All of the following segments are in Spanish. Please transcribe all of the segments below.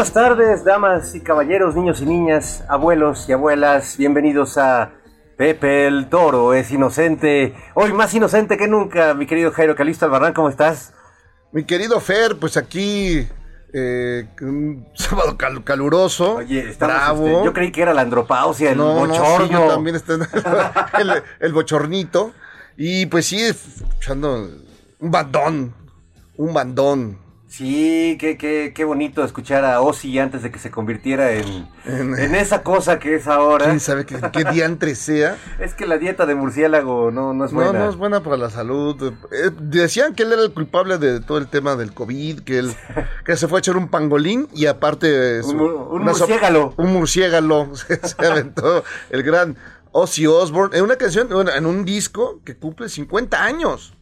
buenas tardes, damas y caballeros, niños y niñas, abuelos y abuelas. Bienvenidos a Pepe el Toro es inocente. Hoy más inocente que nunca, mi querido Jairo Calisto Albarrán, ¿cómo estás? Mi querido Fer, pues aquí eh, un sábado cal- caluroso, Oye, estamos, bravo. este, yo creí que era la andropausia, el no, no, bochorno. sí, yo también estoy el, el bochornito. Y pues sí, escuchando un bandón, un bandón. Sí, qué, qué, qué bonito escuchar a Ozzy antes de que se convirtiera en, En- en esa cosa que es ahora. Quién sabe qué, qué diantre sea. Es que la dieta de murciélago no, no es No, buena. no es buena para la salud. Eh, decían que él era el culpable de todo el tema del COVID, que él que se fue a echar un pangolín y aparte... Un mur- un so- murciégalo. Un murciégalo. Se, se aventó el gran Ozzy Osbourne en una canción, en un disco que cumple 50 años.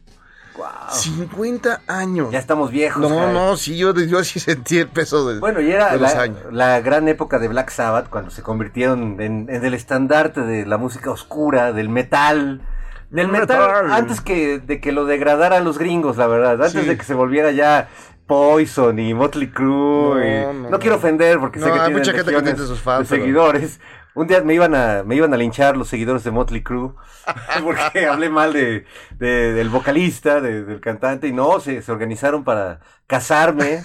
Guau. 50 años. Ya estamos viejos. No, no, sí, yo, yo sí sentí el peso de, Bueno, y era de los la, años. la gran época de Black Sabbath, cuando se convirtieron en, en el estandarte de la música oscura, del metal. Del metal, Metal. antes que de que lo degradaran los gringos, la verdad. Antes Sí. de que se volviera ya Poison y Motley Crue. No, y- no, no quiero ofender porque sé que hay tienen mucha gente que tiene sus fans, de seguidores. Un día me iban a me iban a linchar los seguidores de Motley Crue porque hablé mal de, de- del vocalista, de- del cantante y no, se, se organizaron para casarme.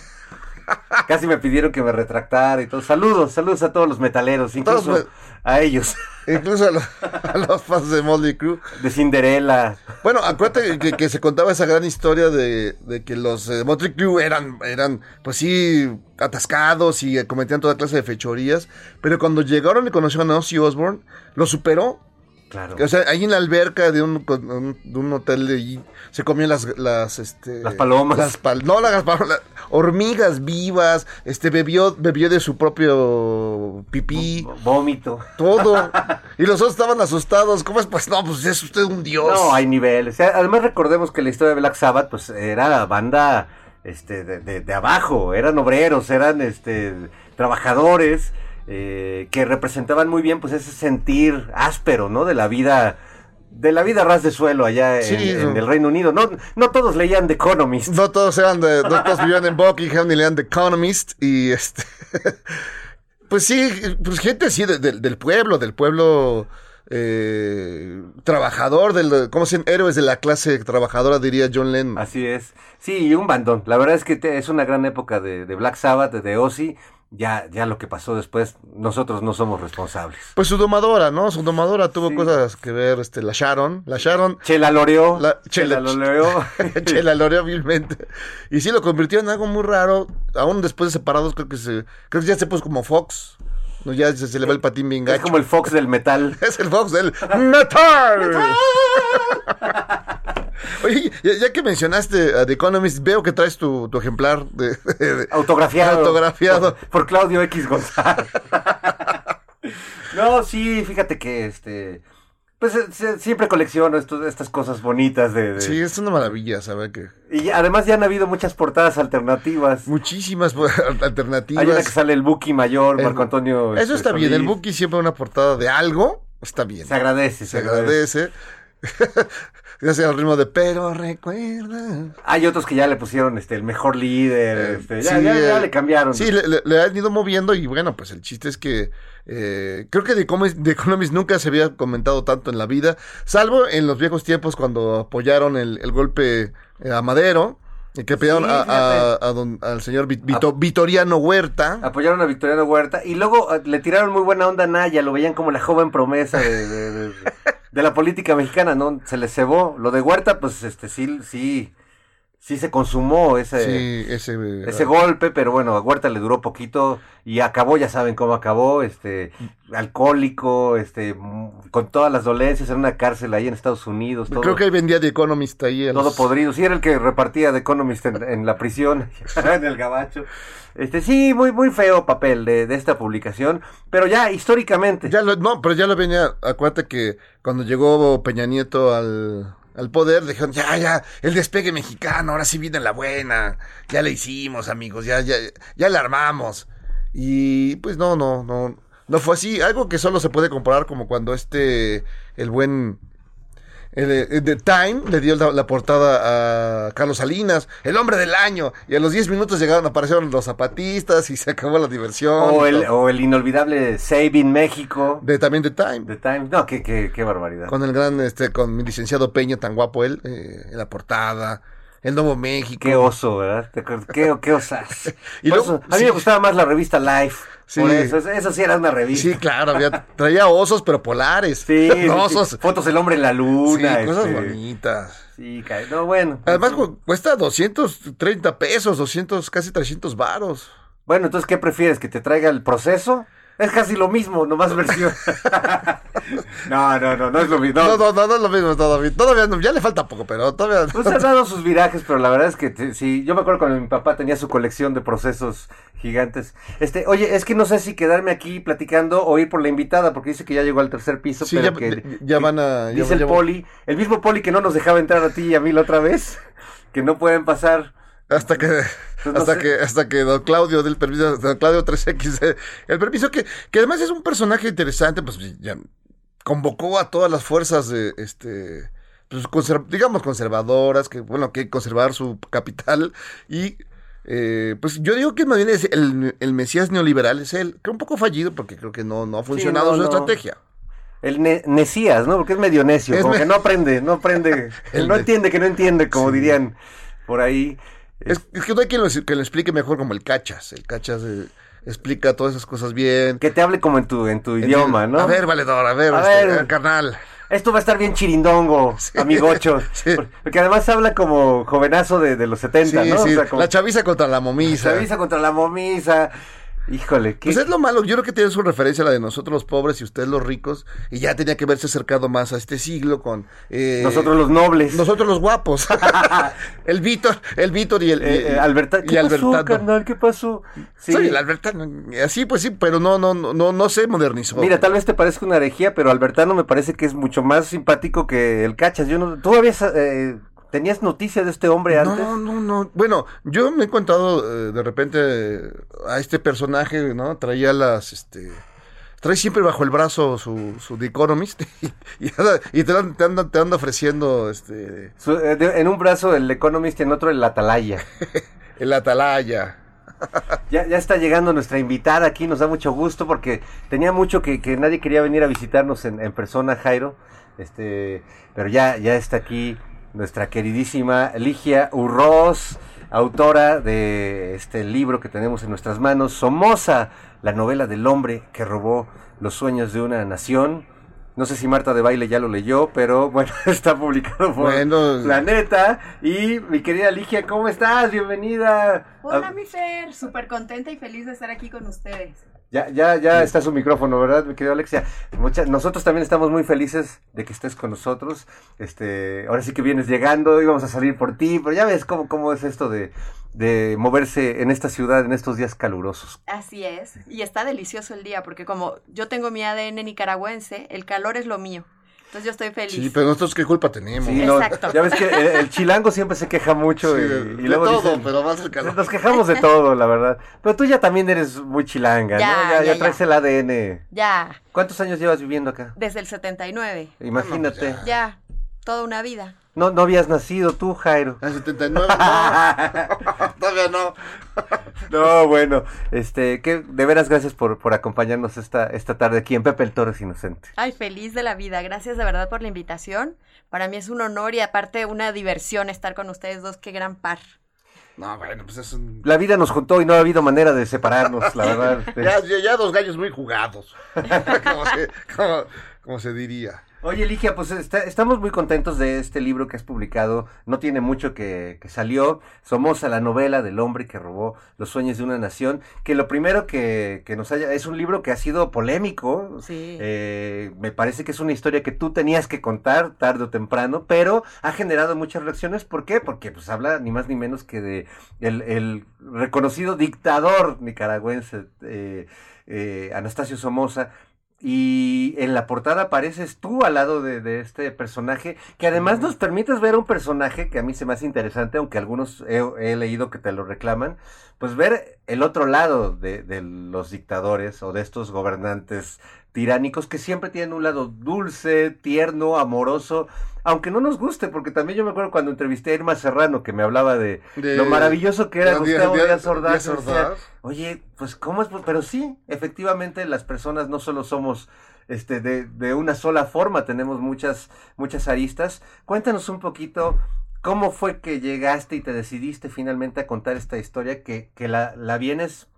Casi me pidieron que me retractara y todo. Saludos, saludos a todos los metaleros, incluso Todos a ellos, Incluso a los, a los fans de Motley Crue. de Cinderella. Bueno, acuérdate que, que se contaba esa gran historia de, de que los eh, Motley Crue eran, eran, pues sí, atascados y cometían toda clase de fechorías. Pero cuando llegaron y conocieron a Ozzy Osbourne, lo superó. Claro. O sea, ahí en la alberca de un, de un hotel de allí, se comían las, las, este... Las palomas. Las pal- no, las palomas, hormigas vivas, este, bebió, bebió de su propio pipí, Vómito. todo. y los otros estaban asustados. ¿Cómo es? Pues no, pues es usted un dios. No, hay niveles. Además recordemos que la historia de Black Sabbath, pues era banda este, de, de- de abajo, eran obreros, eran este, trabajadores eh, que representaban muy bien pues ese sentir áspero, ¿no? De la vida de la vida ras de suelo allá en, Sí, el Reino Unido. No, no todos leían The Economist. No todos eran de, no todos vivían en Buckingham ni leían The Economist y este pues sí, pues gente de- de- del pueblo, del pueblo eh, trabajador, del, ¿cómo se? Héroes de la clase trabajadora, diría John Lennon. Así es. Sí, y un bandón. La verdad es que te- es una gran época de, de Black Sabbath, de Ozzy. Ya, ya lo que pasó después, nosotros no somos responsables. Pues su domadora, ¿no? Su domadora tuvo Sí. cosas que ver, este, la Sharon, la Sharon, Chela loreó. La- Chela, Chela- lo loreó. Chela loreó vilmente. Y sí lo convirtió en algo muy raro. Aún después de separados, creo que se, creo que ya se puso como Fox. No, ya se, se le va el patín bien es como el Fox del metal. Es el Fox del Metal. Oye, ya, ya que mencionaste a The Economist, veo que traes tu, tu ejemplar de, de- Autografiado. Autografiado. Por, por Claudio X González. no, sí, fíjate que este. Pues eh, se- siempre colecciono estas cosas bonitas de. de- Sí, es una maravilla saber que Y además ya han habido muchas portadas alternativas. muchísimas alternativas. Hay una que sale el Buki mayor, El- Marco Antonio. Eso este, está bien, el. Buki siempre una portada de algo, está bien. Se agradece, Se agradece. Ya sea el ritmo de pero recuerda. Hay otros que ya le pusieron este el mejor líder, Eh, este, ya, sí, ya- ya eh, le cambiaron. Sí, le, le- le han ido moviendo y bueno, pues el chiste es que eh, creo que The Economist, The Economist nunca se había comentado tanto en la vida, salvo en los viejos tiempos cuando apoyaron el, el golpe a Madero. Y que apoyaron a- a- don- al señor Vit- Vito- Vitoriano Huerta. Apoyaron a Victoriano Huerta y luego le tiraron muy buena onda a Naya, lo veían como la joven promesa de, de- de- de la política mexicana, ¿no? Se le cebó. Lo de Huerta, pues este sí, sí, sí se consumó ese, Sí, ese, ese golpe, pero bueno, a Huerta le duró poquito y acabó, ya saben cómo acabó, este, alcohólico, este, con todas las dolencias en una cárcel ahí en Estados Unidos, todo, Creo que ahí vendía The Economist ahí. todo los- podrido. Sí, era el que repartía The Economist en, en la prisión, en el gabacho. Este, sí, muy, muy feo papel de, de esta publicación, pero ya históricamente. Ya lo- no, pero ya lo venía. Acuérdate que cuando llegó Peña Nieto al, al poder, dijeron, ya, ya, el despegue mexicano, ahora sí viene la buena. Ya le hicimos, amigos, ya, ya, ya la armamos. Y pues no, no, no. No fue así. Algo que solo se puede comparar como cuando este, el buen. El, el The Time le dio la, la portada a Carlos Salinas, el hombre del año, y a los 10 minutos llegaron, aparecieron los zapatistas y se acabó la diversión. o, el, o el inolvidable Saving México de, también The Time. The Times. No, qué, qué, qué barbaridad. Con el gran, este, con mi licenciado Peña, tan guapo él, eh, en la portada, el Nuevo México. Qué oso, ¿verdad? Qué, qué osas. Y Por luego- eso, a mí sí. me gustaba más la revista Life. Sí. Por eso, eso, sí era una revista. Sí, claro, había, traía osos, pero polares. Sí, sí, sí. osos. Fotos del hombre en la Sí, luna. cosas este, bonitas. Sí, no, bueno. Además, cu- cuesta 230 pesos, 200, casi 300 varos. Bueno, entonces, ¿qué prefieres? ¿Que te traiga el proceso? Es casi lo mismo, nomás versión. no, no, no, no es lo mismo. No, no, no, no es lo mismo todavía. Todavía no, ya le falta poco, pero todavía. Pues ha dado sus virajes, pero la verdad es que te- sí, yo me acuerdo cuando mi papá tenía su colección de procesos gigantes. Este, oye, es que no sé si quedarme aquí platicando o ir por la invitada, porque dice que ya llegó al tercer piso, Sí, pero ya- que ya- van a- ya- dice el ya- poli, el mismo poli que no nos dejaba entrar a ti y a mí la otra vez, que no pueden pasar. Hasta que, Pues no hasta sé. que, hasta que don Claudio del permiso, don Claudio 3X, eh, el permiso que, que además es un personaje interesante, pues ya convocó a todas las fuerzas de este, pues, digamos conservadoras, que bueno, que conservar su capital y eh, pues yo digo que más bien es el, el Mesías neoliberal es él, que un poco fallido porque creo que no, no ha funcionado no, su no. estrategia. El ne- Necías, ¿no? Porque es medio necio, Es como me- que no aprende, no aprende, El no entiende que no entiende, como Sí. dirían por ahí. Es, es que no hay quien lo, que lo explique mejor como el Cachas, el Cachas eh, explica todas esas cosas bien. Que te hable como en tu, en tu idioma, ¿no? A ver, valedor, a ver, A este, ver. carnal. Esto va a estar bien chirindongo, amigocho. Sí. Porque además habla como jovenazo de, de los 70, Sí, ¿no? sí, O sea, como la chaviza contra la momisa. chaviza contra la momisa. Híjole, qué... Pues es lo malo, yo creo que tiene su referencia a la de nosotros los pobres y ustedes los ricos, y ya tenía que verse acercado más a este siglo con... eh, Nosotros los nobles. Nosotros los guapos. el Víctor, el Víctor y el... y- Eh, eh, Alberta... y ¿Qué pasó, Albertano. carnal? ¿Qué pasó? Sí. Soy el Albertano. Así, pues sí, pero no, no, no, no, no se modernizó. Mira, tal vez te parezca una herejía, pero Albertano me parece que es mucho más simpático que el Cachas. Yo no... ¿Tú habías... eh, ¿Tenías noticia de este hombre antes? No, no, no. Bueno, yo me he encontrado eh, de repente a este personaje, ¿no? Traía las, este, trae siempre bajo el brazo su, su The Economist y, y te, anda- te anda, te anda ofreciendo este, Su- eh, en un brazo el Economist y en otro el Atalaya. el Atalaya. Ya, ya está llegando nuestra invitada aquí, nos da mucho gusto porque tenía mucho que, que nadie quería venir a visitarnos en, en persona, Jairo. Este, pero ya, ya está aquí nuestra queridísima Ligia Urroz, autora de este libro que tenemos en nuestras manos, Somoza, la novela del hombre que robó los sueños de una nación. No sé si Marta de Baile ya lo leyó, pero bueno, está publicado por Bueno. Planeta. Y mi querida Ligia, ¿cómo estás? Bienvenida. Hola, Ah, mi Fer, súper contenta y feliz de estar aquí con ustedes. Ya, ya, ya está su micrófono, ¿verdad, mi querido Alexia? Mucha- nosotros también estamos muy felices de que estés con nosotros. Este, ahora sí que vienes llegando, íbamos a salir por ti, pero ya ves cómo, cómo es esto de, de moverse en esta ciudad en estos días calurosos. Así es, y está delicioso el día porque como yo tengo mi ADN nicaragüense, el calor es lo mío. Entonces yo estoy feliz. Sí, pero nosotros qué culpa tenemos. Sí, no, Exacto. ya ves que el, el chilango siempre se queja mucho Sí, y, de, y de luego todo, dicen, pero más el calor. nos quejamos de todo, la verdad. Pero tú ya también eres muy chilanga, Ya, ¿no? Ya, ya ya, traes ya. el ADN. Ya, ¿Cuántos años llevas viviendo acá? desde el 79. Imagínate. pues Ya, toda una vida. No, no habías nacido tú, Jairo. En 79, no. Todavía no. No, bueno, este, que de veras gracias por, por acompañarnos esta, esta tarde aquí en Pepe el Torres Inocente. Ay, feliz de la vida. Gracias de verdad por la invitación. Para mí es un honor y aparte una diversión estar con ustedes dos. Qué gran par. No, bueno, pues es un... La vida nos juntó y no ha habido manera de separarnos, la verdad. Ya, ya, ya dos gallos muy jugados. como, se, como- como se diría. Oye, Ligia, pues está- estamos muy contentos de este libro que has publicado. No tiene mucho que, que salió. Somos a la novela del hombre que robó los sueños de una nación. Que lo primero que, que nos haya... Es un libro que ha sido polémico. Sí. Eh, me parece que es una historia que tú tenías que contar tarde o temprano, pero ha generado muchas reacciones. ¿Por qué? Porque pues habla ni más ni menos que de el, el reconocido dictador nicaragüense eh, eh, Anastasio Somoza. Y en la portada apareces tú al lado de, de este personaje, que además nos permites ver un personaje que a mí se me hace interesante, aunque algunos he, he leído que te lo reclaman, pues ver el otro lado de, de los dictadores o de estos gobernantes tiránicos que siempre tienen un lado dulce, tierno, amoroso, aunque no nos guste, porque también yo me acuerdo cuando entrevisté a Irma Serrano que me hablaba de, De- lo maravilloso que era Gustavo Díaz- Ordaz. Oye, pues cómo es, pero sí, efectivamente las personas no solo somos este de, de una sola forma, tenemos muchas muchas aristas. Cuéntanos un poquito cómo fue que llegaste y te decidiste finalmente a contar esta historia que, que la, la vienes,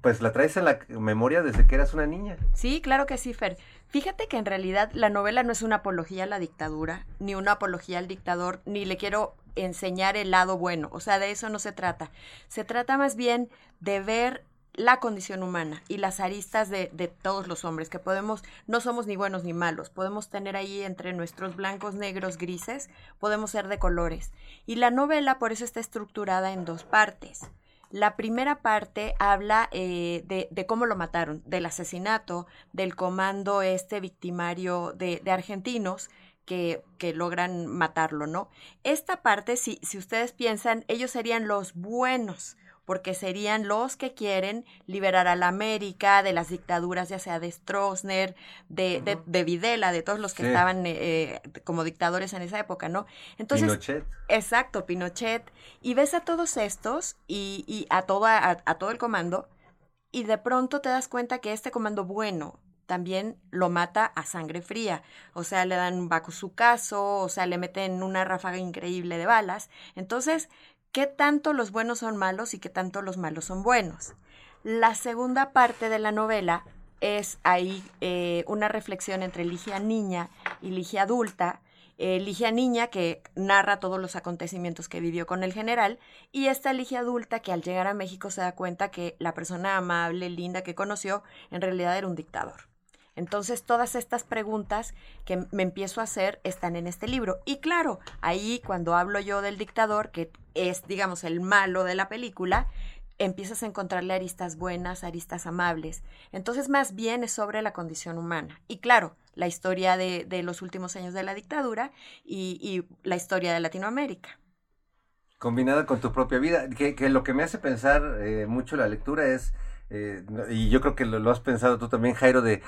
pues la traes en la memoria desde que eras una niña. Sí, claro que sí, Fer. Fíjate que en realidad la novela no es una apología a la dictadura, ni una apología al dictador, ni le quiero enseñar el lado bueno. O sea, de eso no se trata. Se trata más bien de ver la condición humana y las aristas de, todos los hombres, que podemos, no somos ni buenos ni malos, podemos tener ahí entre nuestros blancos, negros, grises, podemos ser de colores. Y la novela por eso está estructurada en dos partes. La primera parte habla eh, de, cómo lo mataron, del asesinato, del comando este victimario de, de argentinos que, que logran matarlo, ¿no? Esta parte, si, si ustedes piensan, ellos serían los buenos, porque serían los que quieren liberar a la América de las dictaduras, ya sea de Stroessner, de, de, de Videla, de todos los que Sí. estaban eh, eh, como dictadores en esa época, ¿no? Entonces, Pinochet. Exacto, Pinochet. Y ves a todos estos y, y a, toda, a, a todo el comando y de pronto te das cuenta que este comando bueno también lo mata a sangre fría. O sea, le dan un caso, o sea, le meten una ráfaga increíble de balas. Entonces, ¿qué tanto los buenos son malos y qué tanto los malos son buenos? La segunda parte de la novela es ahí eh, una reflexión entre Ligia niña y Ligia adulta. Eh, Ligia niña que narra todos los acontecimientos que vivió con el general y esta Ligia adulta que al llegar a México se da cuenta que la persona amable, linda que conoció en realidad era un dictador. Entonces todas estas preguntas que me empiezo a hacer están en este libro. Y claro, ahí cuando hablo yo del dictador, que es, digamos, el malo de la película, empiezas a encontrarle aristas buenas, aristas amables. Entonces, más bien es sobre la condición humana. Y claro, la historia de, de los últimos años de la dictadura y, la historia de Latinoamérica. Combinada con tu propia vida, que, lo que me hace pensar eh, mucho la lectura es eh, y yo creo que lo, has pensado tú también, Jairo, de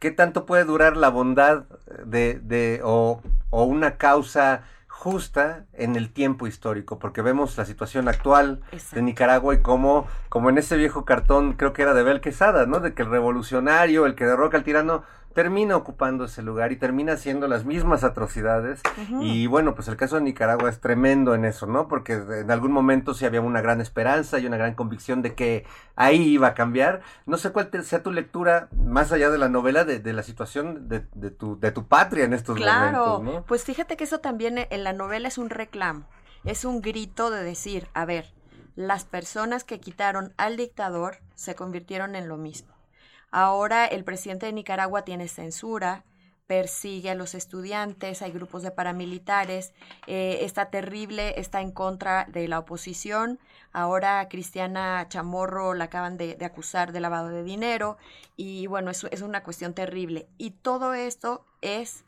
qué tanto puede durar la bondad de, de o, o una causa justa en el tiempo histórico, porque vemos la situación actual Exacto. de Nicaragua y cómo, como en ese viejo cartón, creo que era de Bel Quesada, ¿no? De que el revolucionario, el que derroca al tirano, termina ocupando ese lugar y termina haciendo las mismas atrocidades. Uh -huh. Y bueno, pues el caso de Nicaragua es tremendo en eso, ¿no? Porque en algún momento sí había una gran esperanza y una gran convicción de que ahí iba a cambiar. No sé cuál te, sea tu lectura, más allá de la novela, de, de la situación de, de, tu, de tu patria en estos claro, momentos, ¿no? Pues fíjate que eso también en la novela es un reclamo, es un grito de decir, a ver, las personas que quitaron al dictador se convirtieron en lo mismo. Ahora el presidente de Nicaragua tiene censura, persigue a los estudiantes, hay grupos de paramilitares, eh, está terrible, está en contra de la oposición. Ahora Cristiana Chamorro la acaban de, acusar de lavado de dinero y bueno, es una cuestión terrible. Y todo esto es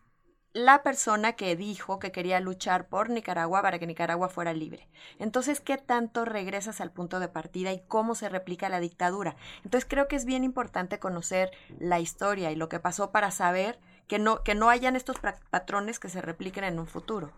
la persona que dijo que quería luchar por Nicaragua para que Nicaragua fuera libre. Entonces, ¿qué tanto regresas al punto de partida y cómo se replica la dictadura? Entonces, creo que es bien importante conocer la historia y lo que pasó para saber que no, que no hayan estos patrones que se repliquen en un futuro.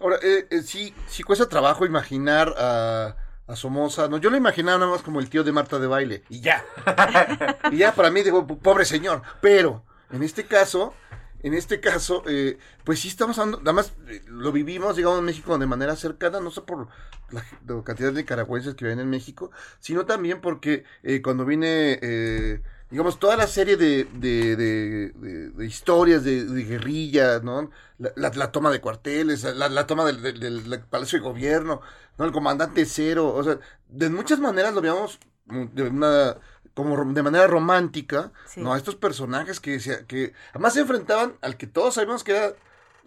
Ahora, eh, eh, sí, sí cuesta trabajo imaginar a... a Somoza, no, yo lo imaginaba nada más como el tío de Marta de baile, y ya. y ya para mí digo, pobre señor. Pero, en este caso, en este caso, eh, pues sí estamos hablando, nada más eh, lo vivimos, digamos, en México de manera cercana, no solo por la, cantidad de nicaragüenses que viven en México, sino también porque eh, cuando viene, eh, digamos, toda la serie de, de, de, de historias de, guerrilla, ¿no? La, toma de cuarteles, la, toma del, del, del, Palacio de Gobierno, ¿no? El comandante cero, o sea, de muchas maneras lo veíamos de una como de manera romántica, sí. ¿no? A estos personajes que, que además se enfrentaban al que todos sabemos que era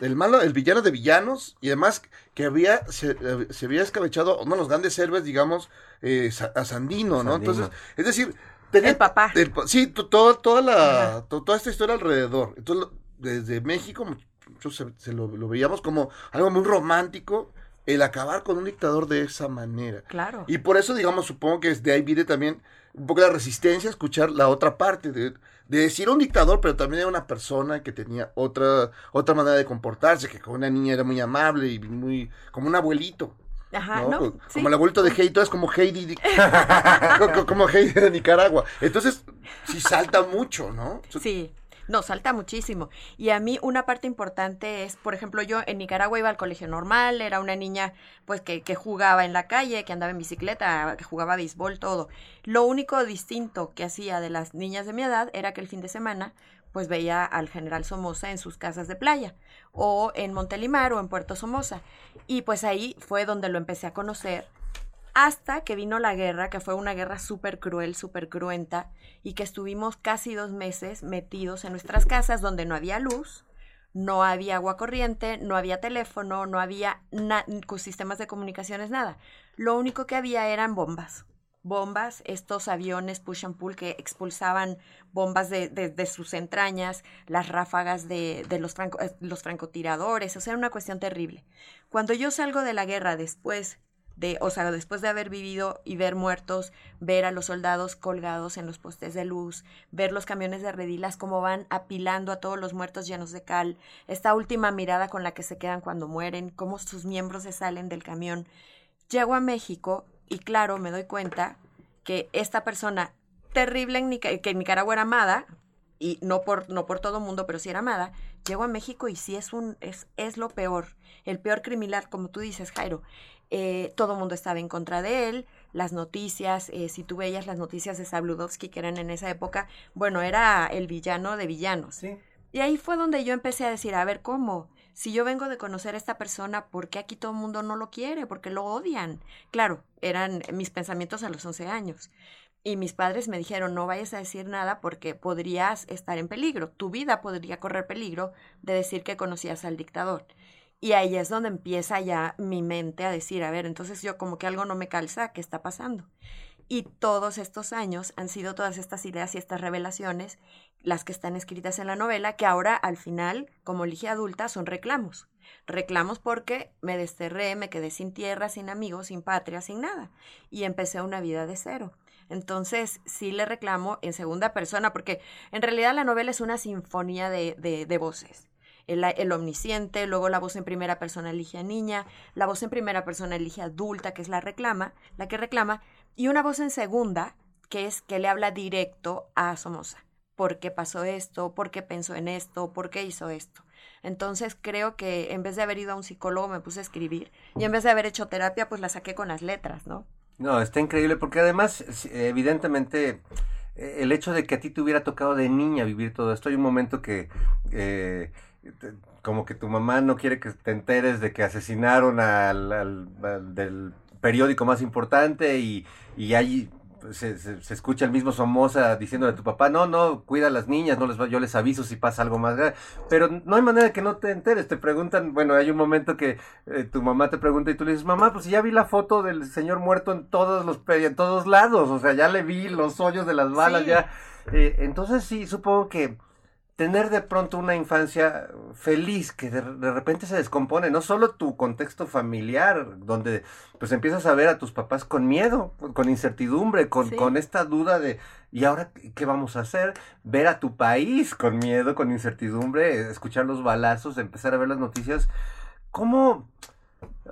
el malo, el villano de villanos, y además que había, se, se había escabechado uno de los grandes héroes, digamos, eh, a Sandino, ¿no? Sandino. Entonces, es decir, tenía, el papá. El, sí, toda, toda la, to, toda esta historia alrededor. Entonces, desde México, muchos se, se lo, lo veíamos como algo muy romántico, el acabar con un dictador de esa manera. Claro. Y por eso, digamos, supongo que desde ahí viene también un poco la resistencia a escuchar la otra parte de, de decir un dictador, pero también era una persona que tenía otra, otra manera de comportarse, que con una niña era muy amable y muy, como un abuelito. Ajá, ¿no? ¿no? Como sí. el abuelito de Heidi, todo es como Heidi, como, como Heidi de Nicaragua. Entonces, sí salta mucho, ¿no? Sí. No, salta muchísimo. Y a mí una parte importante es, por ejemplo, yo en Nicaragua iba al colegio normal, era una niña pues que, que jugaba en la calle, que andaba en bicicleta, que jugaba béisbol, todo. Lo único distinto que hacía de las niñas de mi edad era que el fin de semana pues veía al general Somoza en sus casas de playa, o en Montelimar o en Puerto Somoza. Y pues ahí fue donde lo empecé a conocer hasta que vino la guerra, que fue una guerra súper cruel, súper cruenta, y que estuvimos casi dos meses metidos en nuestras casas donde no había luz, no había agua corriente, no había teléfono, no había sistemas de comunicaciones, nada. Lo único que había eran bombas. Bombas, estos aviones push and pull que expulsaban bombas de, de, sus entrañas, las ráfagas de, de los, franco, eh, los francotiradores, o sea, una cuestión terrible. Cuando yo salgo de la guerra después o sea, después de haber vivido y ver muertos, ver a los soldados colgados en los postes de luz, ver los camiones de redilas como van apilando a todos los muertos llenos de cal, esta última mirada con la que se quedan cuando mueren, cómo sus miembros se salen del camión. Llego a México y claro, me doy cuenta que esta persona terrible en que en Nicaragua era amada, y no por, no por todo mundo, pero sí era amada, llego a México y sí es un, es, es lo peor, el peor criminal, como tú dices, Jairo eh, todo el mundo estaba en contra de él, las noticias, eh, si tú veías las noticias de Sabludovsky que eran en esa época, bueno, era el villano de villanos. Sí. Y ahí fue donde yo empecé a decir, a ver, ¿cómo? Si yo vengo de conocer a esta persona, ¿por qué aquí todo el mundo no lo quiere? Porque lo odian. Claro, eran mis pensamientos a los 11 años. Y mis padres me dijeron, no vayas a decir nada porque podrías estar en peligro. Tu vida podría correr peligro de decir que conocías al dictador. Y ahí es donde empieza ya mi mente a decir, a ver, entonces yo como que algo no me calza, ¿qué está pasando? Y todos estos años han sido todas estas ideas y estas revelaciones las que están escritas en la novela, que ahora al final, como elige adulta, son reclamos. Reclamos porque me desterré, me quedé sin tierra, sin amigos, sin patria, sin nada. Y empecé una vida de cero. Entonces, sí le reclamo en segunda persona, porque en realidad la novela es una sinfonía de, de, voces. El, el, omnisciente, luego la voz en primera persona elige a niña, la voz en primera persona elige a adulta, que es la reclama, la que reclama, y una voz en segunda, que es que le habla directo a Somoza. ¿Por qué pasó esto? ¿Por qué pensó en esto? ¿Por qué hizo esto? Entonces creo que en vez de haber ido a un psicólogo me puse a escribir y en vez de haber hecho terapia pues la saqué con las letras, ¿no? No, está increíble porque además evidentemente el hecho de que a ti te hubiera tocado de niña vivir todo esto, hay un momento que eh, como que tu mamá no quiere que te enteres de que asesinaron al del periódico más importante y, y hay se, se, se, escucha el mismo Somoza diciéndole a tu papá, no, no, cuida a las niñas, no les yo les aviso si pasa algo más grave. Pero no hay manera de que no te enteres, te preguntan, bueno, hay un momento que eh, tu mamá te pregunta y tú le dices, mamá, pues ya vi la foto del señor muerto en todos los en todos lados, o sea, ya le vi los hoyos de las balas, sí. ya. Eh, entonces sí, supongo que tener de pronto una infancia feliz que de, de, repente se descompone, no solo tu contexto familiar, donde pues empiezas a ver a tus papás con miedo, con incertidumbre, con, sí. con esta duda de ¿y ahora qué vamos a hacer? Ver a tu país con miedo, con incertidumbre, escuchar los balazos, empezar a ver las noticias. ¿Cómo,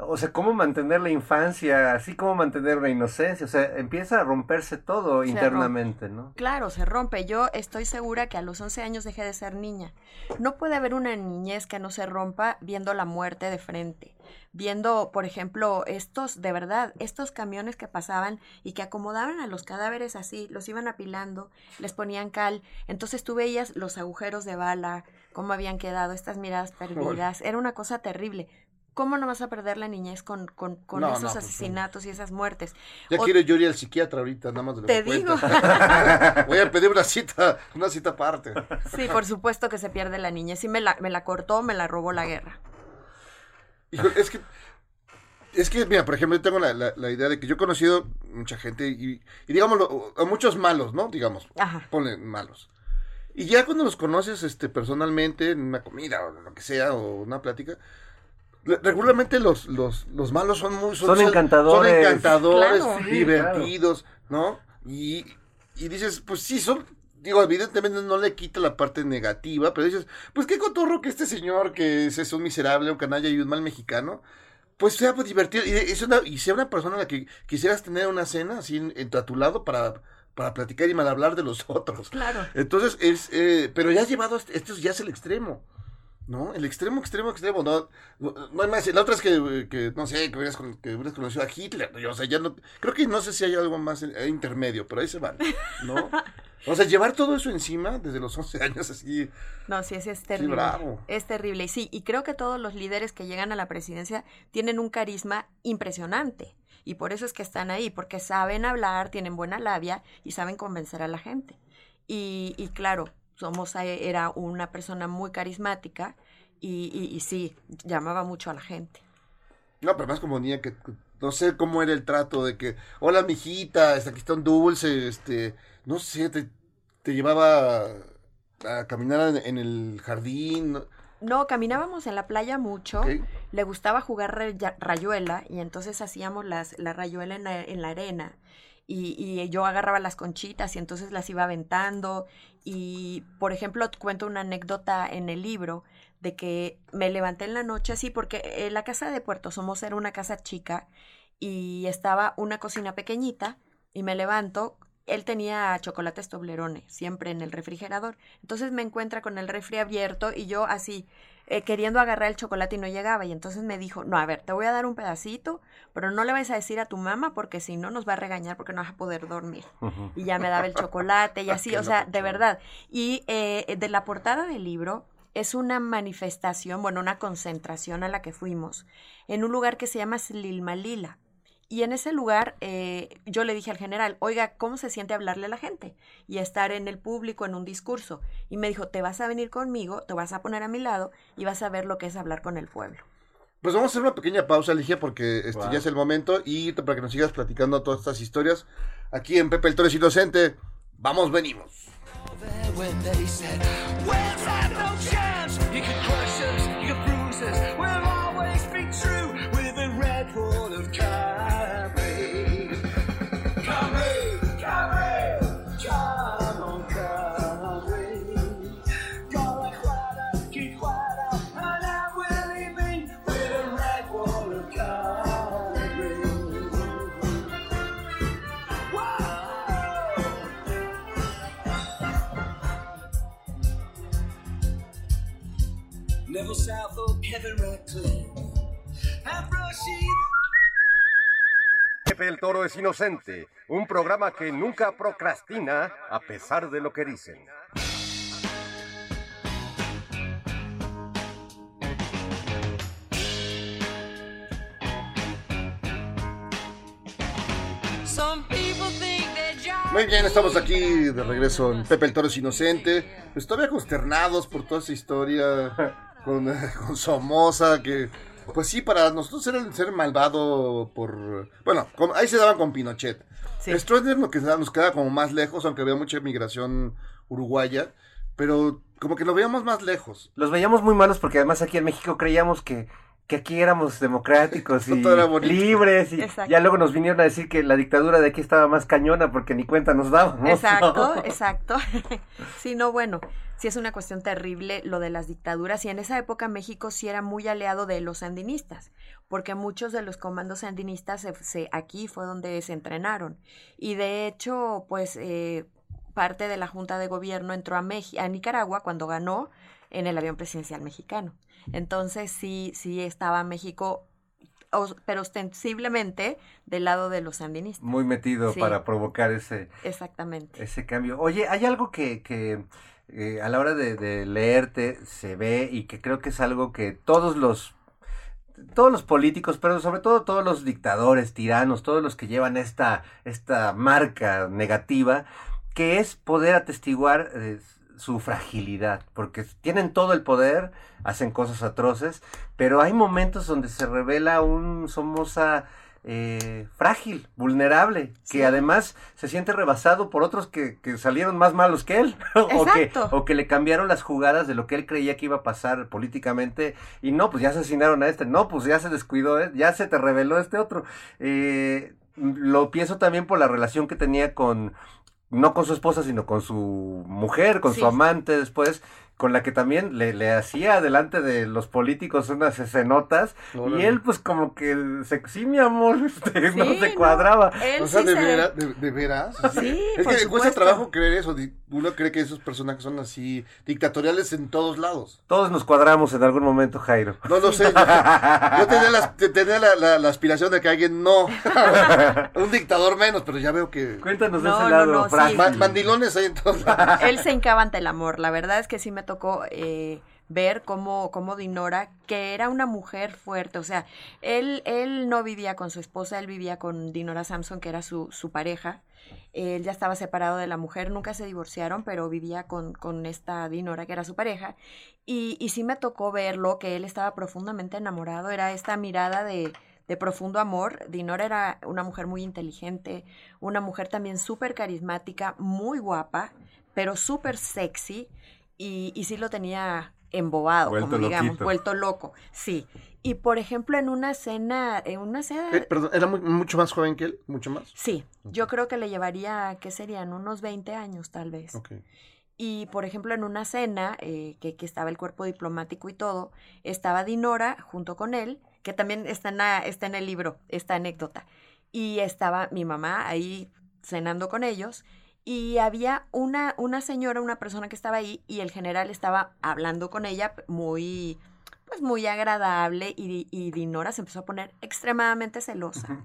o sea, cómo mantener la infancia, así como mantener una inocencia, o sea, empieza a romperse todo se internamente, rompe. ¿no? Claro, se rompe. Yo estoy segura que a los 11 años dejé de ser niña. No puede haber una niñez que no se rompa viendo la muerte de frente, viendo, por ejemplo, estos, de verdad, estos camiones que pasaban y que acomodaban a los cadáveres así, los iban apilando, les ponían cal, entonces tú veías los agujeros de bala, cómo habían quedado estas miradas perdidas, era una cosa terrible ¿cómo no vas a perder la niñez con, con, con no, esos no, asesinatos pues, y esas muertes? Ya o, quiere yo ir al psiquiatra ahorita, nada más de lo Te que digo. Voy a pedir una cita, una cita aparte. Sí, por supuesto que se pierde la niñez. Sí, me la, me la cortó, me la robó la guerra. Hijo, es que es que, mira, por ejemplo, yo tengo la, la, la, idea de que yo he conocido mucha gente y, y digámoslo, a muchos malos, ¿no? Digamos, Ajá. ponle malos. Y ya cuando los conoces este, personalmente, en una comida o lo que sea, o una plática, regularmente los, los, los malos son muy son, son encantadores, son encantadores claro. divertidos, ¿no? Y, y dices, pues sí, son digo, evidentemente no le quita la parte negativa, pero dices, pues qué cotorro que este señor que es, es un miserable, un canalla y un mal mexicano, pues sea pues, divertido y, es una, y sea una persona a la que quisieras tener una cena así en, en, a tu lado para, para platicar y mal hablar de los otros. Claro. Entonces, es, eh, pero ya has llevado, esto ya es el extremo. ¿No? El extremo, extremo, extremo, no, no hay más. La otra es que, que no sé, que hubieras, que hubieras, conocido a Hitler, o sea, ya no, creo que no sé si hay algo más intermedio, pero ahí se van, ¿no? O sea, llevar todo eso encima desde los 11 años así. No, sí, sí es terrible. Sí, bravo. Es terrible. Y sí, y creo que todos los líderes que llegan a la presidencia tienen un carisma impresionante. Y por eso es que están ahí, porque saben hablar, tienen buena labia y saben convencer a la gente. Y, y claro, Somoza era una persona muy carismática y, y, y, sí, llamaba mucho a la gente. No, pero más como niña que no sé cómo era el trato de que, hola mijita, este, aquí está un dulce, este, no sé, te, te llevaba a caminar en, en el jardín. ¿no? No, caminábamos en la playa mucho. Okay. Le gustaba jugar rayuela y entonces hacíamos las, la rayuela en la, en la arena. Y, y, yo agarraba las conchitas y entonces las iba aventando. Y, por ejemplo, cuento una anécdota en el libro de que me levanté en la noche así, porque la casa de Puerto Somos era una casa chica y estaba una cocina pequeñita y me levanto. Él tenía chocolates Toblerone siempre en el refrigerador. Entonces me encuentra con el refri abierto y yo así eh, queriendo agarrar el chocolate y no llegaba. Y entonces me dijo, no, a ver, te voy a dar un pedacito, pero no le vais a decir a tu mamá porque si no nos va a regañar porque no vas a poder dormir. Uh -huh. Y ya me daba el chocolate y así, o sea, de verdad. Y eh, de la portada del libro es una manifestación, bueno, una concentración a la que fuimos en un lugar que se llama Slilmalila. Y en ese lugar eh, yo le dije al general, oiga, ¿cómo se siente hablarle a la gente? Y estar en el público en un discurso. Y me dijo, te vas a venir conmigo, te vas a poner a mi lado y vas a ver lo que es hablar con el pueblo. Pues vamos a hacer una pequeña pausa, Ligia, porque este, wow. ya es el momento y para que nos sigas platicando todas estas historias aquí en Pepe el Torres Inocente. Vamos, venimos. Pepe el Toro es inocente, un programa que nunca procrastina a pesar de lo que dicen. Muy bien, estamos aquí de regreso en Pepe el Toro es Inocente. Pues todavía consternados por toda esa historia con, con Somoza, que pues sí, para nosotros era el ser malvado por... Bueno, ahí se daban con Pinochet. Sí. Stroessner lo que nos queda como más lejos, aunque había mucha inmigración uruguaya, pero como que lo veíamos más lejos. Los veíamos muy malos porque además aquí en México creíamos que que aquí éramos democráticos y libres y ya luego nos vinieron a decir que la dictadura de aquí estaba más cañona porque ni cuenta nos dábamos. Exacto, exacto. sí, no, bueno, sí es una cuestión terrible lo de las dictaduras y en esa época México sí era muy aliado de los sandinistas porque muchos de los comandos sandinistas se, aquí fue donde se entrenaron y de hecho pues eh, parte de la Junta de Gobierno entró a, a Nicaragua cuando ganó en el avión presidencial mexicano. Entonces sí, sí estaba México pero ostensiblemente del lado de los sandinistas. Muy metido para provocar ese, Exactamente. ese cambio. Oye, hay algo que, que eh, a la hora de, de, leerte se ve y que creo que es algo que todos los todos los políticos, pero sobre todo todos los dictadores, tiranos, todos los que llevan esta, esta marca negativa, que es poder atestiguar eh, su fragilidad, porque tienen todo el poder, hacen cosas atroces, pero hay momentos donde se revela un Somoza eh, frágil, vulnerable, que además se siente rebasado por otros que, que salieron más malos que él, o, que, o que le cambiaron las jugadas de lo que él creía que iba a pasar políticamente, y no, pues ya asesinaron a este, no, pues ya se descuidó, ¿eh? ya se te reveló este otro. Eh, lo pienso también por la relación que tenía con no con su esposa, sino con su mujer, con su amante después, con la que también le, le hacía delante de los políticos unas escenotas y él pues como que se, sí mi amor este, no se cuadraba. o sea de, de, veras sí, es que cuesta trabajo creer eso uno cree que esos personajes son así dictatoriales en todos lados. Todos nos cuadramos en algún momento Jairo. No lo sé yo, tenía, la, tenía la, la, aspiración de que alguien no. Un dictador menos pero ya veo que cuéntanos de ese lado mandilones ahí en todos lados. Él se encaba ante el amor la verdad es que sí me tocó eh, ver cómo, cómo Dinora, que era una mujer fuerte, o sea, él, él no vivía con su esposa, él vivía con Dinora Samson, que era su, su pareja. Él ya estaba separado de la mujer, nunca se divorciaron, pero vivía con, con esta Dinora, que era su pareja. Y, y sí me tocó verlo, que él estaba profundamente enamorado, era esta mirada de, de profundo amor. Dinora era una mujer muy inteligente, una mujer también súper carismática, muy guapa, pero súper sexy y, y sí lo tenía embobado, como digamos, vuelto loco, sí. Y por ejemplo, en una cena, en una cena... Eh, perdón, ¿era mucho más joven que él? ¿Mucho más? Sí, yo creo que le llevaría, ¿qué serían? Unos 20 años tal vez. Y por ejemplo, en una cena, eh, que, que, estaba el cuerpo diplomático y todo, estaba Dinora junto con él, que también está en, está en el libro, esta anécdota. Y estaba mi mamá ahí cenando con ellos y había una, una señora, una persona que estaba ahí y el general estaba hablando con ella muy, pues muy agradable y, y Dinora se empezó a poner extremadamente celosa,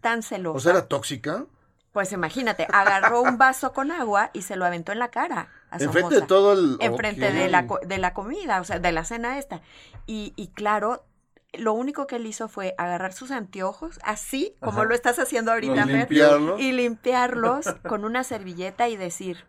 tan celosa. ¿O sea, era tóxica? Pues imagínate, agarró un vaso con agua y se lo aventó en la cara. Enfrente de todo el... Enfrente de, la, de la comida, o sea, de la cena esta. Y, y claro, lo único que él hizo fue agarrar sus anteojos, así como lo estás haciendo ahorita, y, y limpiarlos con una servilleta y decir,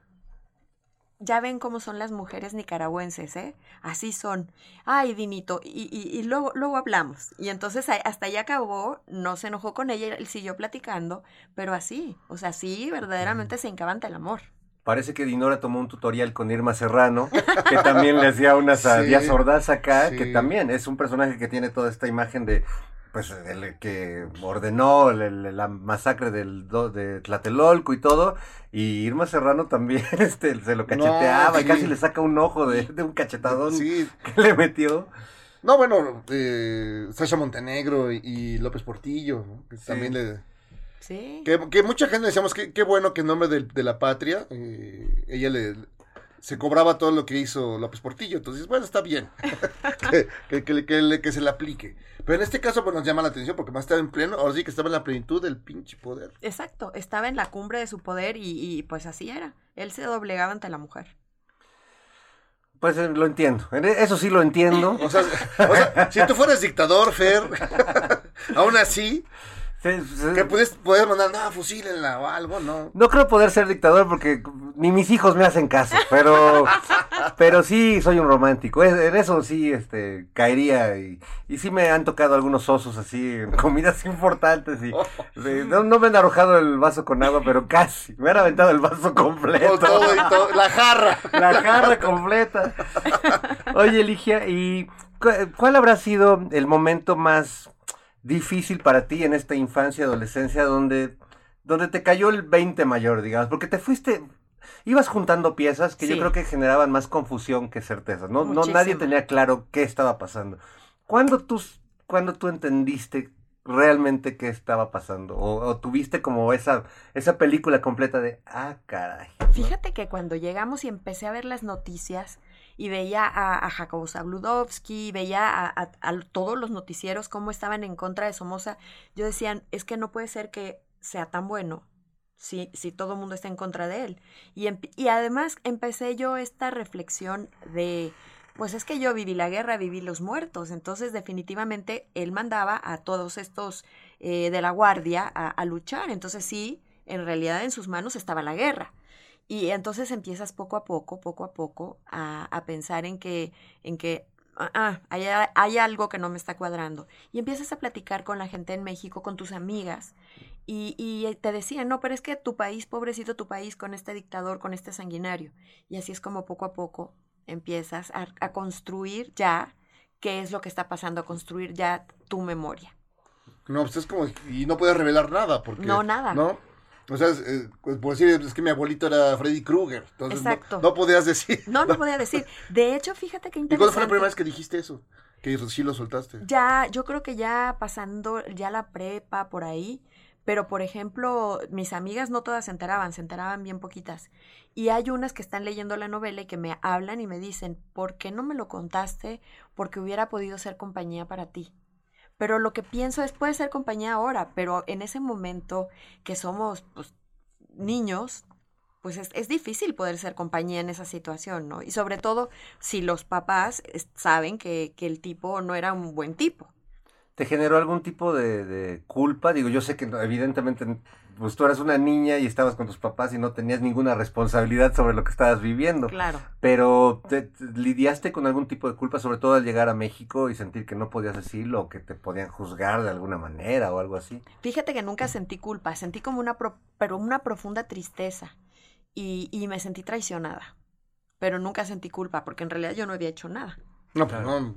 ya ven cómo son las mujeres nicaragüenses, ¿eh? Así son. Ay, Dinito, y, y, y luego, luego hablamos. Y entonces hasta ahí acabó, no se enojó con ella, él siguió platicando, pero así, o sea, sí, verdaderamente se encabanta el amor. Parece que Dinora tomó un tutorial con Irma Serrano, que también le hacía unas a Díaz Ordaz acá, que también es un personaje que tiene toda esta imagen de, pues, el que ordenó la masacre del, de Tlatelolco y todo, y Irma Serrano también este, se lo cacheteaba y casi le saca un ojo de, un cachetadón que le metió. No, bueno, eh, Sasha Montenegro y, López Portillo, que también le que, mucha gente decíamos que qué bueno que en nombre de, la patria, eh, ella le se cobraba todo lo que hizo López Portillo. Entonces, bueno, está bien que, que, que, que le- que se le aplique. Pero en este caso, pues nos llama la atención porque más estaba en pleno, ahora sí que estaba en la plenitud del pinche poder. Exacto, estaba en la cumbre de su poder y, y, pues así era. Él se doblegaba ante la mujer. Pues eh, lo entiendo. En e- Eso sí lo entiendo. O sea, o sea, si tú fueras dictador, Fer, aún así, Que puedes poder mandar, no, fusílenla o algo, ¿no? No creo poder ser dictador porque ni mis hijos me hacen caso, pero pero sí soy un romántico. Es- En eso sí este caería y, y sí me han tocado algunos osos así en comidas importantes y de- no, no me han arrojado el vaso con agua, pero casi. Me han aventado el vaso completo. Todo, todo y todo, la jarra. La jarra completa. Oye, Ligia, ¿y cu- cuál habrá sido el momento más difícil para ti en esta infancia, adolescencia, donde, donde te cayó el 20 mayor, digamos? Porque te fuiste, ibas juntando piezas que yo Sí. creo que generaban más confusión que certeza. No, no nadie tenía claro qué estaba pasando. ¿Cuándo tú, cuándo tú entendiste realmente qué estaba pasando? O, o tuviste como esa, esa película completa de, ah, caray. ¿no? Fíjate que cuando llegamos y empecé a ver las noticias y veía a, a Jacobo Zabludovsky, veía a, todos los noticieros cómo estaban en contra de Somoza, yo decía, es que no puede ser que sea tan bueno si, si todo el mundo está en contra de él. Y, y además empecé yo esta reflexión de, pues es que yo viví la guerra, viví los muertos, entonces definitivamente él mandaba a todos estos eh, de la guardia a luchar, entonces sí, en realidad en sus manos estaba la guerra. Y entonces empiezas poco a poco, poco a poco, a, a pensar en que, en que ah, ah, hay, hay algo que no me está cuadrando. Y empiezas a platicar con la gente en México, con tus amigas, y, y te decían, no, pero es que tu país, pobrecito tu país, con este dictador, con este sanguinario. Y así es como poco a poco empiezas a, a construir ya qué es lo que está pasando, a construir ya tu memoria. No, pues es como, y no puedes revelar nada, porque... No, nada. ¿No? O sea, eh, pues, por decir, es que mi abuelito era Freddy Krueger, entonces no- Exacto. No, podías decir. No, no podía decir. De hecho, fíjate qué ¿Y interesante. cuándo fue la primera vez que dijiste eso? Que sí lo soltaste. Ya, yo creo que ya pasando ya la prepa por ahí, pero por ejemplo, mis amigas no todas se enteraban, se enteraban bien poquitas. Y hay unas que están leyendo la novela y que me hablan y me dicen, ¿por qué no me lo contaste? Porque hubiera podido ser compañía para ti. Pero lo que pienso es, puede ser compañía ahora, pero en ese momento que somos pues, niños, pues es, es difícil poder ser compañía en esa situación, ¿no? Y sobre todo si los papás saben que, que el tipo no era un buen tipo. ¿Te generó algún tipo de, culpa? Digo, yo sé que evidentemente pues tú eras una niña y estabas con tus papás y no tenías ninguna responsabilidad sobre lo que estabas viviendo. Claro. Pero ¿te, te- lidiaste con algún tipo de culpa, sobre todo al llegar a México y sentir que no podías decirlo o que te podían juzgar de alguna manera o algo así? Fíjate que nunca sentí culpa, sentí como una, pro- pero una profunda tristeza y, y me sentí traicionada. Pero nunca sentí culpa porque en realidad yo no había hecho nada. No, pues Claro. no.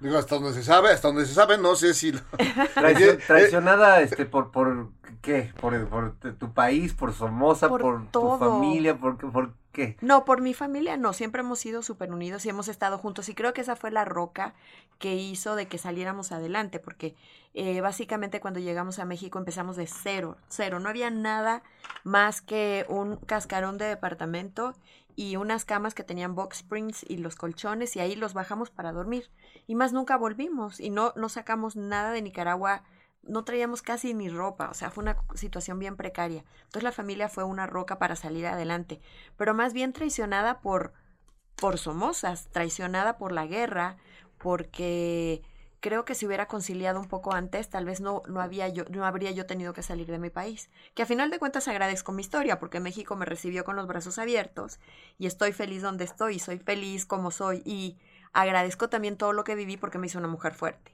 Digo, hasta donde se sabe, hasta donde se sabe, no sé si... lo- Traicio- Eh, traicionada este por por qué por, por tu país por Somoza por, Por tu familia por, qué- por qué No, por mi familia no, siempre hemos sido súper unidos y hemos estado juntos y creo que esa fue la roca que hizo de que saliéramos adelante, porque eh, básicamente cuando llegamos a México empezamos de cero, cero, no había nada más que un cascarón de departamento y unas camas que tenían box springs y los colchones y ahí los bajamos para dormir y más nunca volvimos y no, no sacamos nada de Nicaragua no traíamos casi ni ropa, o sea, fue una situación bien precaria. Entonces la familia fue una roca para salir adelante, pero más bien traicionada por, por Somozas, traicionada por la guerra, porque creo que si hubiera conciliado un poco antes, tal vez no, no, había yo, no habría yo tenido que salir de mi país. Que a final de cuentas agradezco mi historia, porque México me recibió con los brazos abiertos y estoy feliz donde estoy, soy feliz como soy, y agradezco también todo lo que viví porque me hizo una mujer fuerte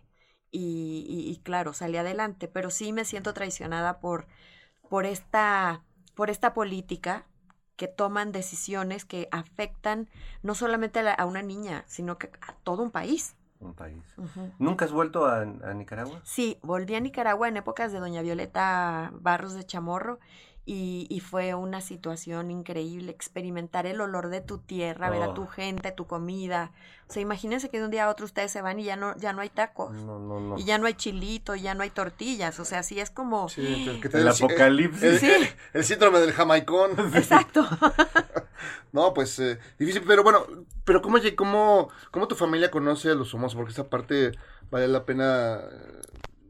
y, y- claro, salí adelante, pero sí me siento traicionada por, por, esta, por esta política que toman decisiones que afectan no solamente a, la- a una niña, sino que a todo un país. Un país nunca has vuelto a, a Nicaragua Sí, volví a Nicaragua en épocas de Doña Violeta Barros de Chamorro y, y fue una situación increíble experimentar el olor de tu tierra, ver a Oh. tu gente, tu comida. O sea, imagínense que de un día a otro ustedes se van y ya no, ya no hay tacos. no no no Y ya no hay chilito, y ya no hay tortillas, o sea, sí es como... Sí, entonces, que te el apocalipsis El, Sí. el síndrome del jamaicón. Exacto. No, pues eh, difícil, pero bueno, pero ¿cómo, cómo, cómo tu familia conoce a los Somoza? Porque esa parte vale la pena eh,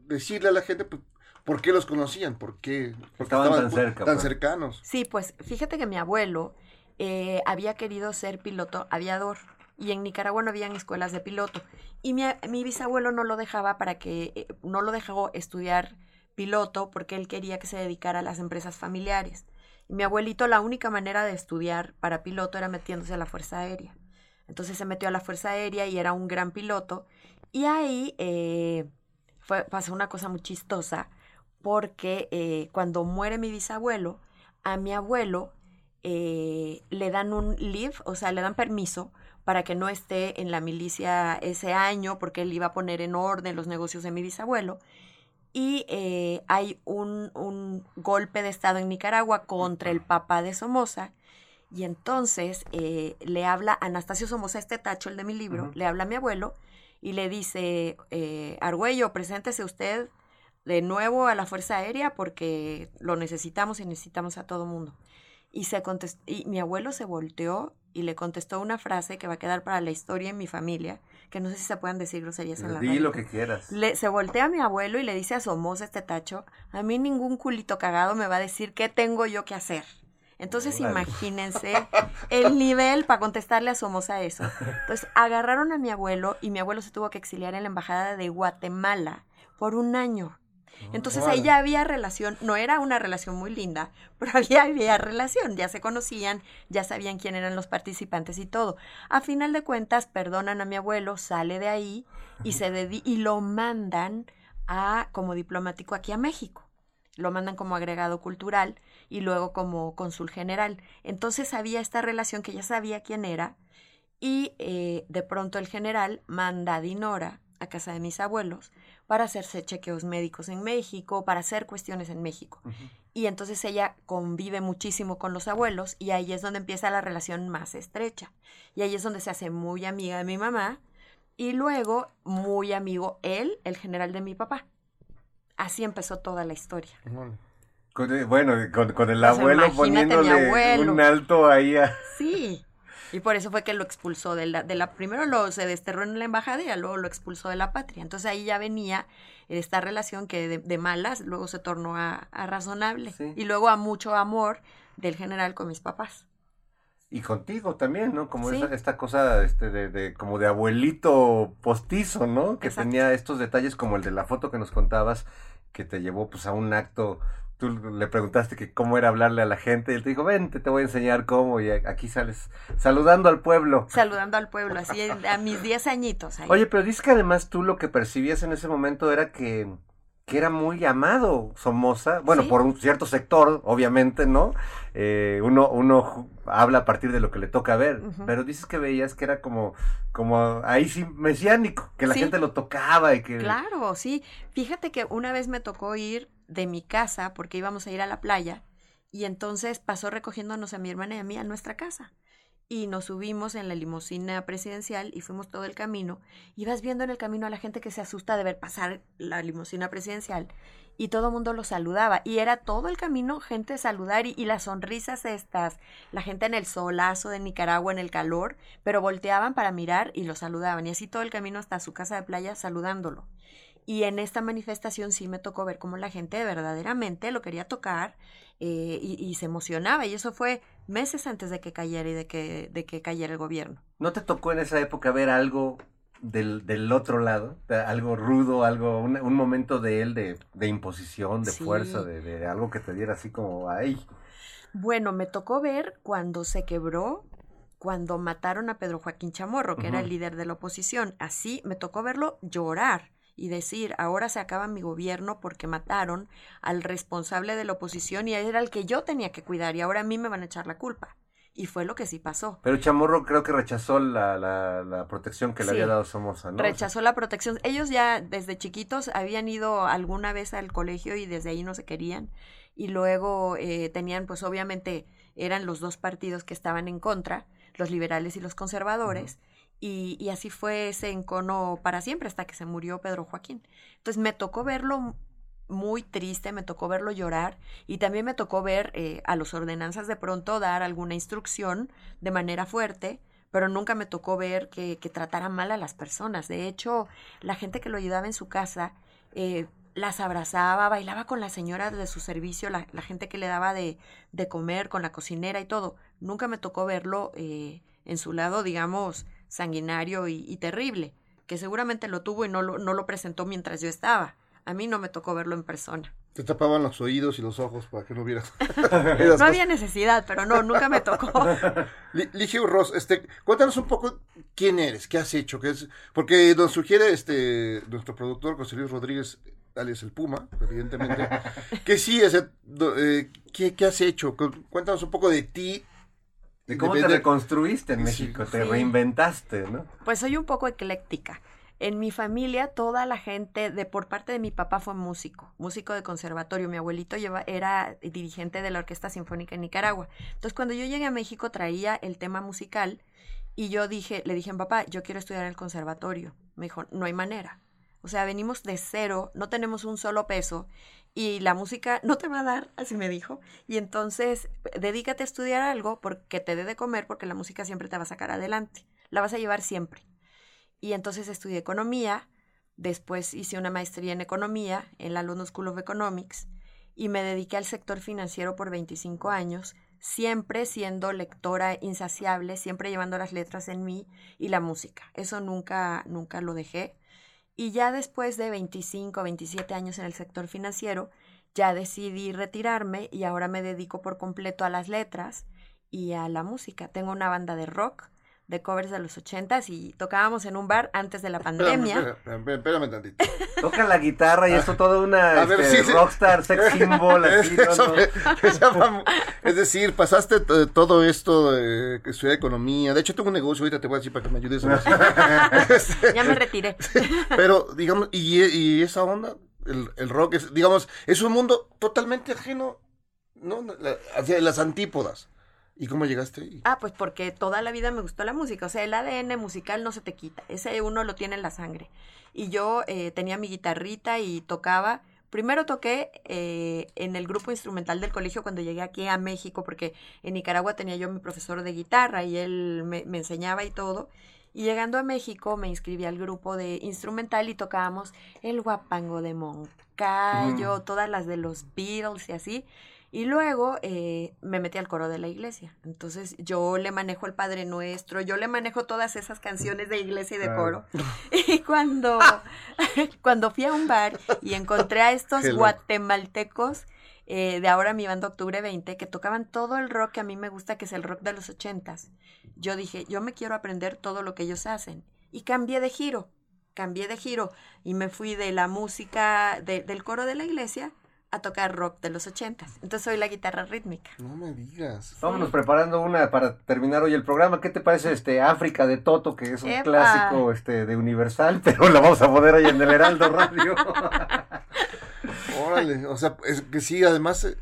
decirle a la gente pues, por qué los conocían, por qué porque Estaban tan cerca, tan pues. cercanos. Sí, pues fíjate que mi abuelo eh, había querido ser piloto aviador y en Nicaragua no habían escuelas de piloto y mi, mi bisabuelo no lo dejaba para que eh, no lo dejó estudiar piloto porque él quería que se dedicara a las empresas familiares. Mi abuelito la única manera de estudiar para piloto era metiéndose a la Fuerza Aérea. Entonces se metió a la Fuerza Aérea y era un gran piloto y ahí eh, fue, pasó una cosa muy chistosa porque eh, cuando muere mi bisabuelo, a mi abuelo eh, le dan un leave, o sea, le dan permiso para que no esté en la milicia ese año, porque él iba a poner en orden los negocios de mi bisabuelo. Y eh, hay un, un golpe de Estado en Nicaragua contra el papá de Somoza. Y entonces eh, le habla Anastasio Somoza, este tacho, el de mi libro, le habla a mi abuelo y le dice, eh, Argüello, preséntese usted de nuevo a la Fuerza Aérea porque lo necesitamos y necesitamos a todo mundo. Y, se contest- y mi abuelo se volteó y le contestó una frase que va a quedar para la historia en mi familia, que no sé si se puedan decir groserías en la Di radio. lo que quieras. Le, se voltea a mi abuelo y le dice a Somoza este tacho, a mí ningún culito cagado me va a decir qué tengo yo que hacer. Entonces imagínense el nivel para contestarle a Somoza eso. Entonces agarraron a mi abuelo y mi abuelo se tuvo que exiliar en la embajada de Guatemala por un año. Entonces ahí ya había relación, no era una relación muy linda, pero había, había relación, ya se conocían, ya sabían quién eran los participantes y todo. A final de cuentas, perdonan a mi abuelo, sale de ahí y se dedi- y lo mandan a como diplomático aquí a México. Lo mandan como agregado cultural y luego como cónsul general. Entonces había esta relación que ya sabía quién era y eh, de pronto el general manda a Dinora a casa de mis abuelos para hacerse chequeos médicos en México, para hacer cuestiones en México. Y entonces ella convive muchísimo con los abuelos y ahí es donde empieza la relación más estrecha. Y ahí es donde se hace muy amiga de mi mamá y luego muy amigo él, el general de mi papá. Así empezó toda la historia. Con bueno, con, con el abuelo poniéndole abuelo. un alto ahí a... Sí. Y por eso fue que lo expulsó de la, de la primero lo se desterró en la embajada y luego lo expulsó de la patria. Entonces ahí ya venía esta relación que de, de malas luego se tornó a, a razonable Sí. y luego a mucho amor del general con mis papás. Y contigo también, ¿no? Como Sí. esta cosa este, de, de- como de abuelito postizo, ¿no? Que Exacto. tenía estos detalles como el de la foto que nos contabas, que te llevó pues a un acto. Tú le preguntaste que cómo era hablarle a la gente y él te dijo, vente, te voy a enseñar cómo. Y aquí sales saludando al pueblo. Saludando al pueblo, así a mis 10 añitos. ahí. Oye, pero dices que además tú lo que percibías en ese momento era que, que era muy amado Somoza, bueno, Sí. por un cierto sector, obviamente, ¿no? Eh, uno uno habla a partir de lo que le toca ver, pero dices que veías que era como, como ahí sí mesiánico, que la Sí. gente lo tocaba y que... Claro, sí. Fíjate que una vez me tocó ir de mi casa porque íbamos a ir a la playa y entonces pasó recogiéndonos a mi hermana y a mí a nuestra casa. Y nos subimos en la limusina presidencial y fuimos todo el camino. Y vas viendo en el camino a la gente que se asusta de ver pasar la limusina presidencial. Y todo el mundo lo saludaba. Y era todo el camino gente saludar y, y las sonrisas estas. La gente en el solazo de Nicaragua, en el calor, pero volteaban para mirar y lo saludaban. Y así todo el camino hasta su casa de playa saludándolo. Y en esta manifestación sí me tocó ver cómo la gente verdaderamente lo quería tocar eh, y, y se emocionaba. Y eso fue meses antes de que cayera y de que, de que cayera el gobierno. ¿No te tocó en esa época ver algo del, del otro lado? Algo rudo, algo, un, un momento de él de, de imposición, de Sí. fuerza, de, de algo que te diera así como, ay, Bueno, me tocó ver cuando se quebró, cuando mataron a Pedro Joaquín Chamorro, que era el líder de la oposición. Así me tocó verlo llorar y decir, ahora se acaba mi gobierno porque mataron al responsable de la oposición y era el que yo tenía que cuidar y ahora a mí me van a echar la culpa. Y fue lo que sí pasó. Pero Chamorro creo que rechazó la, la, la protección que le Sí. había dado Somoza, ¿no? O sea, Rechazó la protección. Ellos ya desde chiquitos habían ido alguna vez al colegio y desde ahí no se querían. Y luego eh, tenían, pues obviamente eran los dos partidos que estaban en contra, los liberales y los conservadores. Y, y así fue ese encono para siempre hasta que se murió Pedro Joaquín. Entonces me tocó verlo muy triste, me tocó verlo llorar y también me tocó ver eh, a los ordenanzas de pronto dar alguna instrucción de manera fuerte, pero nunca me tocó ver que, tratara mal a las personas. De hecho, la gente que lo ayudaba en su casa eh, las abrazaba, bailaba con la señora de su servicio, la, la gente que le daba de, de, comer, con la cocinera y todo. Nunca me tocó verlo eh, en su lado, digamos, sanguinario y, y, terrible, que seguramente lo tuvo y no lo, no lo presentó mientras yo estaba. A mí no me tocó verlo en persona. Te tapaban los oídos y los ojos para que no vieras. no había necesidad, pero no, nunca me tocó. Ligia Ross, este, cuéntanos un poco quién eres, qué has hecho, qué es, porque nos sugiere este nuestro productor José Luis Rodríguez, alias el Puma, evidentemente, que sí, ese, eh, ¿qué, ¿qué, has hecho? Cuéntanos un poco de ti. De cómo te reconstruiste en México, sí. te reinventaste, ¿no? Pues soy un poco ecléctica. En mi familia, toda la gente, de por parte de mi papá fue músico, músico de conservatorio. Mi abuelito lleva, era dirigente de la Orquesta Sinfónica en Nicaragua. Entonces, cuando yo llegué a México, traía el tema musical y yo dije, le dije a mi papá, yo quiero estudiar en el conservatorio. Me dijo, no hay manera. O sea, venimos de cero, no tenemos un solo peso y la música no te va a dar, así me dijo. Y entonces, dedícate a estudiar algo porque te dé de comer, porque la música siempre te va a sacar adelante. La vas a llevar siempre. Y entonces estudié economía, después hice una maestría en economía en la London School of Economics y me dediqué al sector financiero por 25 años, siempre siendo lectora insaciable, siempre llevando las letras en mí y la música. Eso nunca, nunca lo dejé. Y ya después de 25, 27 años en el sector financiero, ya decidí retirarme y ahora me dedico por completo a las letras y a la música. Tengo una banda de rock de covers de los ochentas y tocábamos en un bar antes de la pandemia. Espérame, espérame, espérame tantito. Toca la guitarra y esto toda una ver, este, sí, rockstar, sí. sex symbol. Así, Eso ¿no? Me, me es decir, pasaste todo esto de estudiar economía. De hecho, tengo un negocio, ahorita te voy a decir para que me ayudes. este, ya me retiré. Pero, digamos, y, y esa onda, el, el, rock, es, digamos, es un mundo totalmente ajeno, ¿no? Hacia las antípodas. ¿Y cómo llegaste ahí? Ah, pues porque toda la vida me gustó la música. O sea, el ADN musical no se te quita. Ese uno lo tiene en la sangre. Y yo eh, tenía mi guitarrita y tocaba. Primero toqué eh, en el grupo instrumental del colegio cuando llegué aquí a México, porque en Nicaragua tenía yo mi profesor de guitarra y él me, me enseñaba y todo. Y llegando a México me inscribí al grupo de instrumental y tocábamos el guapango de Moncayo, mm. todas las de los Beatles y así. Y luego eh, me metí al coro de la iglesia. Entonces yo le manejo el Padre Nuestro, yo le manejo todas esas canciones de iglesia y de coro. Y cuando, cuando fui a un bar y encontré a estos guatemaltecos eh, de ahora mi banda Octubre 20, que tocaban todo el rock que a mí me gusta, que es el rock de los ochentas, yo dije, yo me quiero aprender todo lo que ellos hacen. Y cambié de giro, cambié de giro y me fui de la música de, del coro de la iglesia a tocar rock de los ochentas. Entonces soy la guitarra rítmica. No me digas. Vámonos preparando una para terminar hoy el programa. ¿Qué te parece este África de Toto, que es un ¡Epa! clásico este de Universal, pero la vamos a poner ahí en el Heraldo Radio? Órale, o sea, es que sí, además, eh,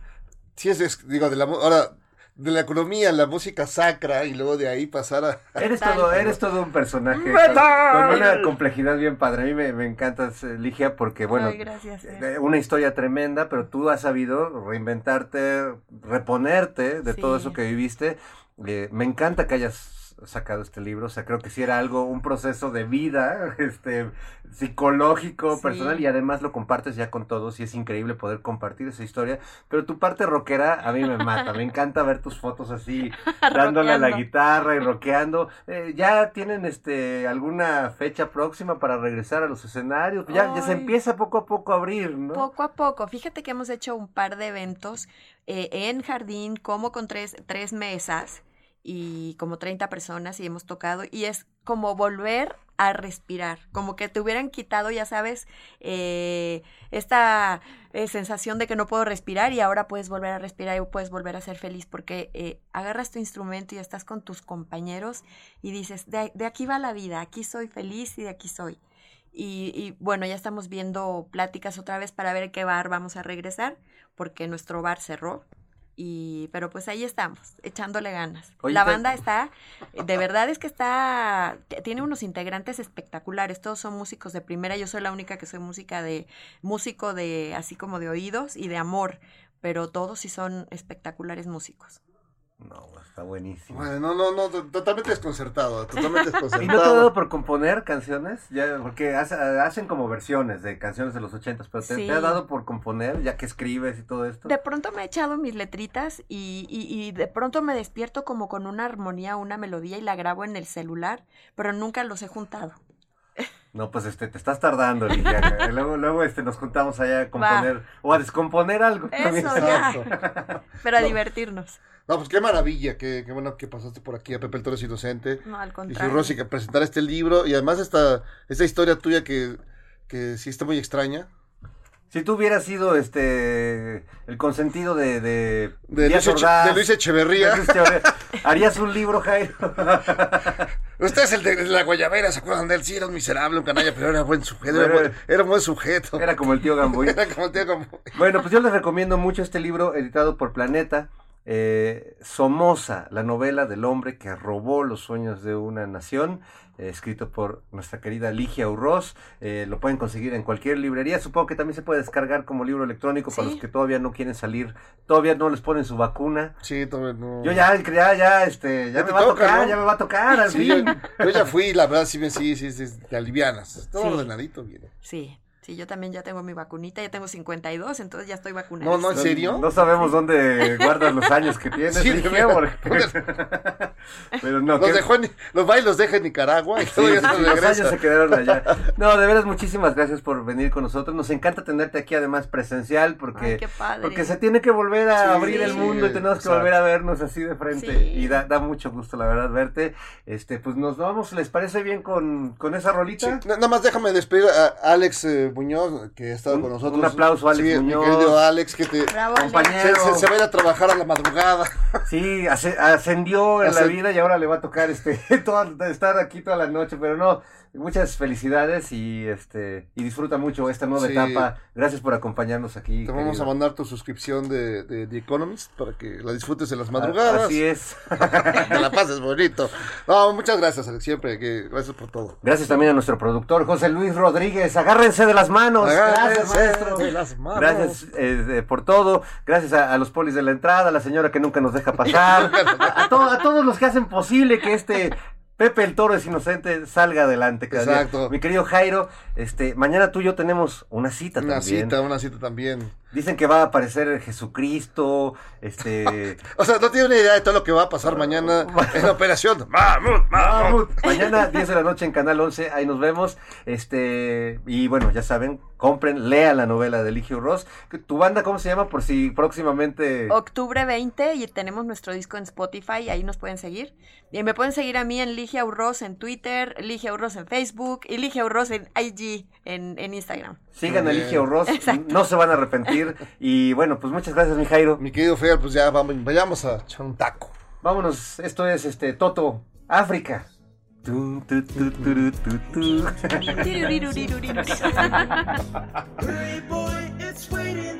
sí es, es digo, de la, ahora, de la economía, la música sacra y luego de ahí pasar a... Eres todo, eres todo un personaje con, con, una complejidad bien padre. A mí me, me encantas, Ligia, porque bueno, Ay, gracias, eh. una historia tremenda, pero tú has sabido reinventarte, reponerte de Sí. todo eso que viviste. Eh, me encanta que hayas sacado este libro, o sea, creo que sí era algo, un proceso de vida, este, psicológico, Sí. personal, y además lo compartes ya con todos, y es increíble poder compartir esa historia, pero tu parte rockera a mí me mata, me encanta ver tus fotos así, dándole a la guitarra y rockeando, Eh, ya tienen, este, alguna fecha próxima para regresar a los escenarios, ya, ya se empieza poco a poco a abrir, ¿no? Poco a poco. Fíjate que hemos hecho un par de eventos eh, en jardín, como con tres, tres mesas y como 30 personas y hemos tocado y es como volver a respirar, como que te hubieran quitado, ya sabes, eh, esta eh, sensación de que no puedo respirar y ahora puedes volver a respirar y puedes volver a ser feliz porque eh, agarras tu instrumento y estás con tus compañeros y dices, de, de aquí va la vida, aquí soy feliz y de aquí soy. Y, y, bueno, ya estamos viendo pláticas otra vez para ver qué bar vamos a regresar, porque nuestro bar cerró Y, pero pues ahí estamos, echándole ganas. Oye, la banda está, de verdad es que está, tiene unos integrantes espectaculares. Todos son músicos de primera. Yo soy la única que soy música de, músico de, así como de oídos y de amor. Pero todos sí son espectaculares músicos. No, está buenísimo. Bueno, no, no, no, to- totalmente desconcertado, totalmente ¿Y no te ha dado desconcertado. por componer canciones? Ya, porque hace- hacen como versiones de canciones de los ochentas, pero te, Sí. te ha dado por componer, ya que escribes y todo esto. De pronto me he echado mis letritas y, y, y de pronto me despierto como con una armonía, una melodía y la grabo en el celular, pero nunca los he juntado. No, pues este, te estás tardando, Ligia. luego, luego este, nos juntamos allá a componer o a descomponer algo. Eso, ya. Pero a divertirnos. No, pues qué maravilla, qué, qué bueno que pasaste por aquí a Pepe el Toro es Inocente. No, al Y contrario. Rosy que presentar este libro y además esta, esta historia tuya que, que sí está muy extraña. Si tú hubieras sido este el consentido de, de, Luis, Eche- Ordaz, de Luis Echeverría. de Luis Echeverría, ¿Harías un libro, Jairo? Usted es el de la Guayabera, ¿se acuerdan de él? Sí, era un miserable, un canalla, pero era buen sujeto. Era, Era- buen, era un buen sujeto. Era como el tío Gamboy. Era como el tío Gamboy. Bueno, pues yo les recomiendo mucho este libro editado por Planeta. Eh, Somoza, la novela del hombre que robó los sueños de una nación, eh, escrito por nuestra querida Ligia Urroz. Eh, lo pueden conseguir en cualquier librería. Supongo que también se puede descargar como libro electrónico para los que todavía no quieren salir, todavía no les ponen su vacuna. Sí, todavía no. Yo ya, ya, ya, este, ya, Ya me te va a toca, tocar, ¿no? ya me va a tocar, al Sí, fin. yo ya fui, la verdad, sí, me- sí, sí, sí, te alivianas. Todo Sí. ordenadito, bien. Sí, sí, yo también ya tengo mi vacunita, ya tengo 52, entonces ya estoy vacunada. No, no, ¿en serio? No sabemos dónde guardas los años que tienes, Sí, porque- Pero no, Los, dejó en- los va y los deja en Nicaragua y Sí, sí, los años se quedaron allá. No, de veras, muchísimas gracias por venir con nosotros. Nos encanta tenerte aquí, además, presencial, porque, Ay, qué padre. porque se tiene que volver a Sí, abrir el sí, mundo y tenemos que volver a vernos así de frente. Sí. Y da, da mucho gusto, la verdad, verte. Este, pues nos vamos, ¿les parece bien con, con esa rolita? na- nada más déjame despedir a Alex eh, Muñoz, que ha estado Un- con nosotros. un aplauso a Alex Sí, Muñoz. Mi querido Alex, que te, Bravo. Compañero. se, se- se va a ir a trabajar a la madrugada. Sí, asce- ascendió en la Ascen- vida y ahora le va a tocar este toda- estar aquí toda la noche, pero no, muchas felicidades y este y disfruta mucho esta nueva Sí. etapa. Gracias por acompañarnos aquí. Te vamos a mandar tu suscripción de, de The Economist para que la disfrutes en las madrugadas. Así es. Que la pases bonito. No, muchas gracias, Alex, siempre. Que, gracias por todo. Gracias también a nuestro productor José Luis Rodríguez. Agárrense de las manos. Gracias, maestro. de las manos. Gracias eh, de- por todo. Gracias a, a los polis de la entrada, a la señora que nunca nos deja pasar. a, a to- a todos los que hacen posible que este Pepe el Toro es inocente salga adelante. cada día. Exacto. Mi querido Jairo, este, mañana tú y yo tenemos una cita Una también. cita, una cita también. Dicen que va a aparecer Jesucristo, este... O sea, no tiene una idea de todo lo que va a pasar mañana en la operación. Mamut, mamut. Mañana 10 de la noche en Canal 11, ahí nos vemos. Este, y bueno, ya saben, compren, lean la novela de Eligio Ross. ¿Tu banda cómo se llama? Por si próximamente... Octubre 20 y tenemos nuestro disco en Spotify, ahí nos pueden seguir. Y me pueden seguir a mí en Ligia Urroz en Twitter, Ligia Urroz en Facebook y Ligia Urroz en IG en, en Instagram. Sigan a. Eligio Ross, no se van a arrepentir. Y bueno, pues muchas gracias, mi Jairo. Mi querido Fer, pues ya vamos, vayamos a echar un taco. Vámonos, esto es este Toto, África. Boy, it's waiting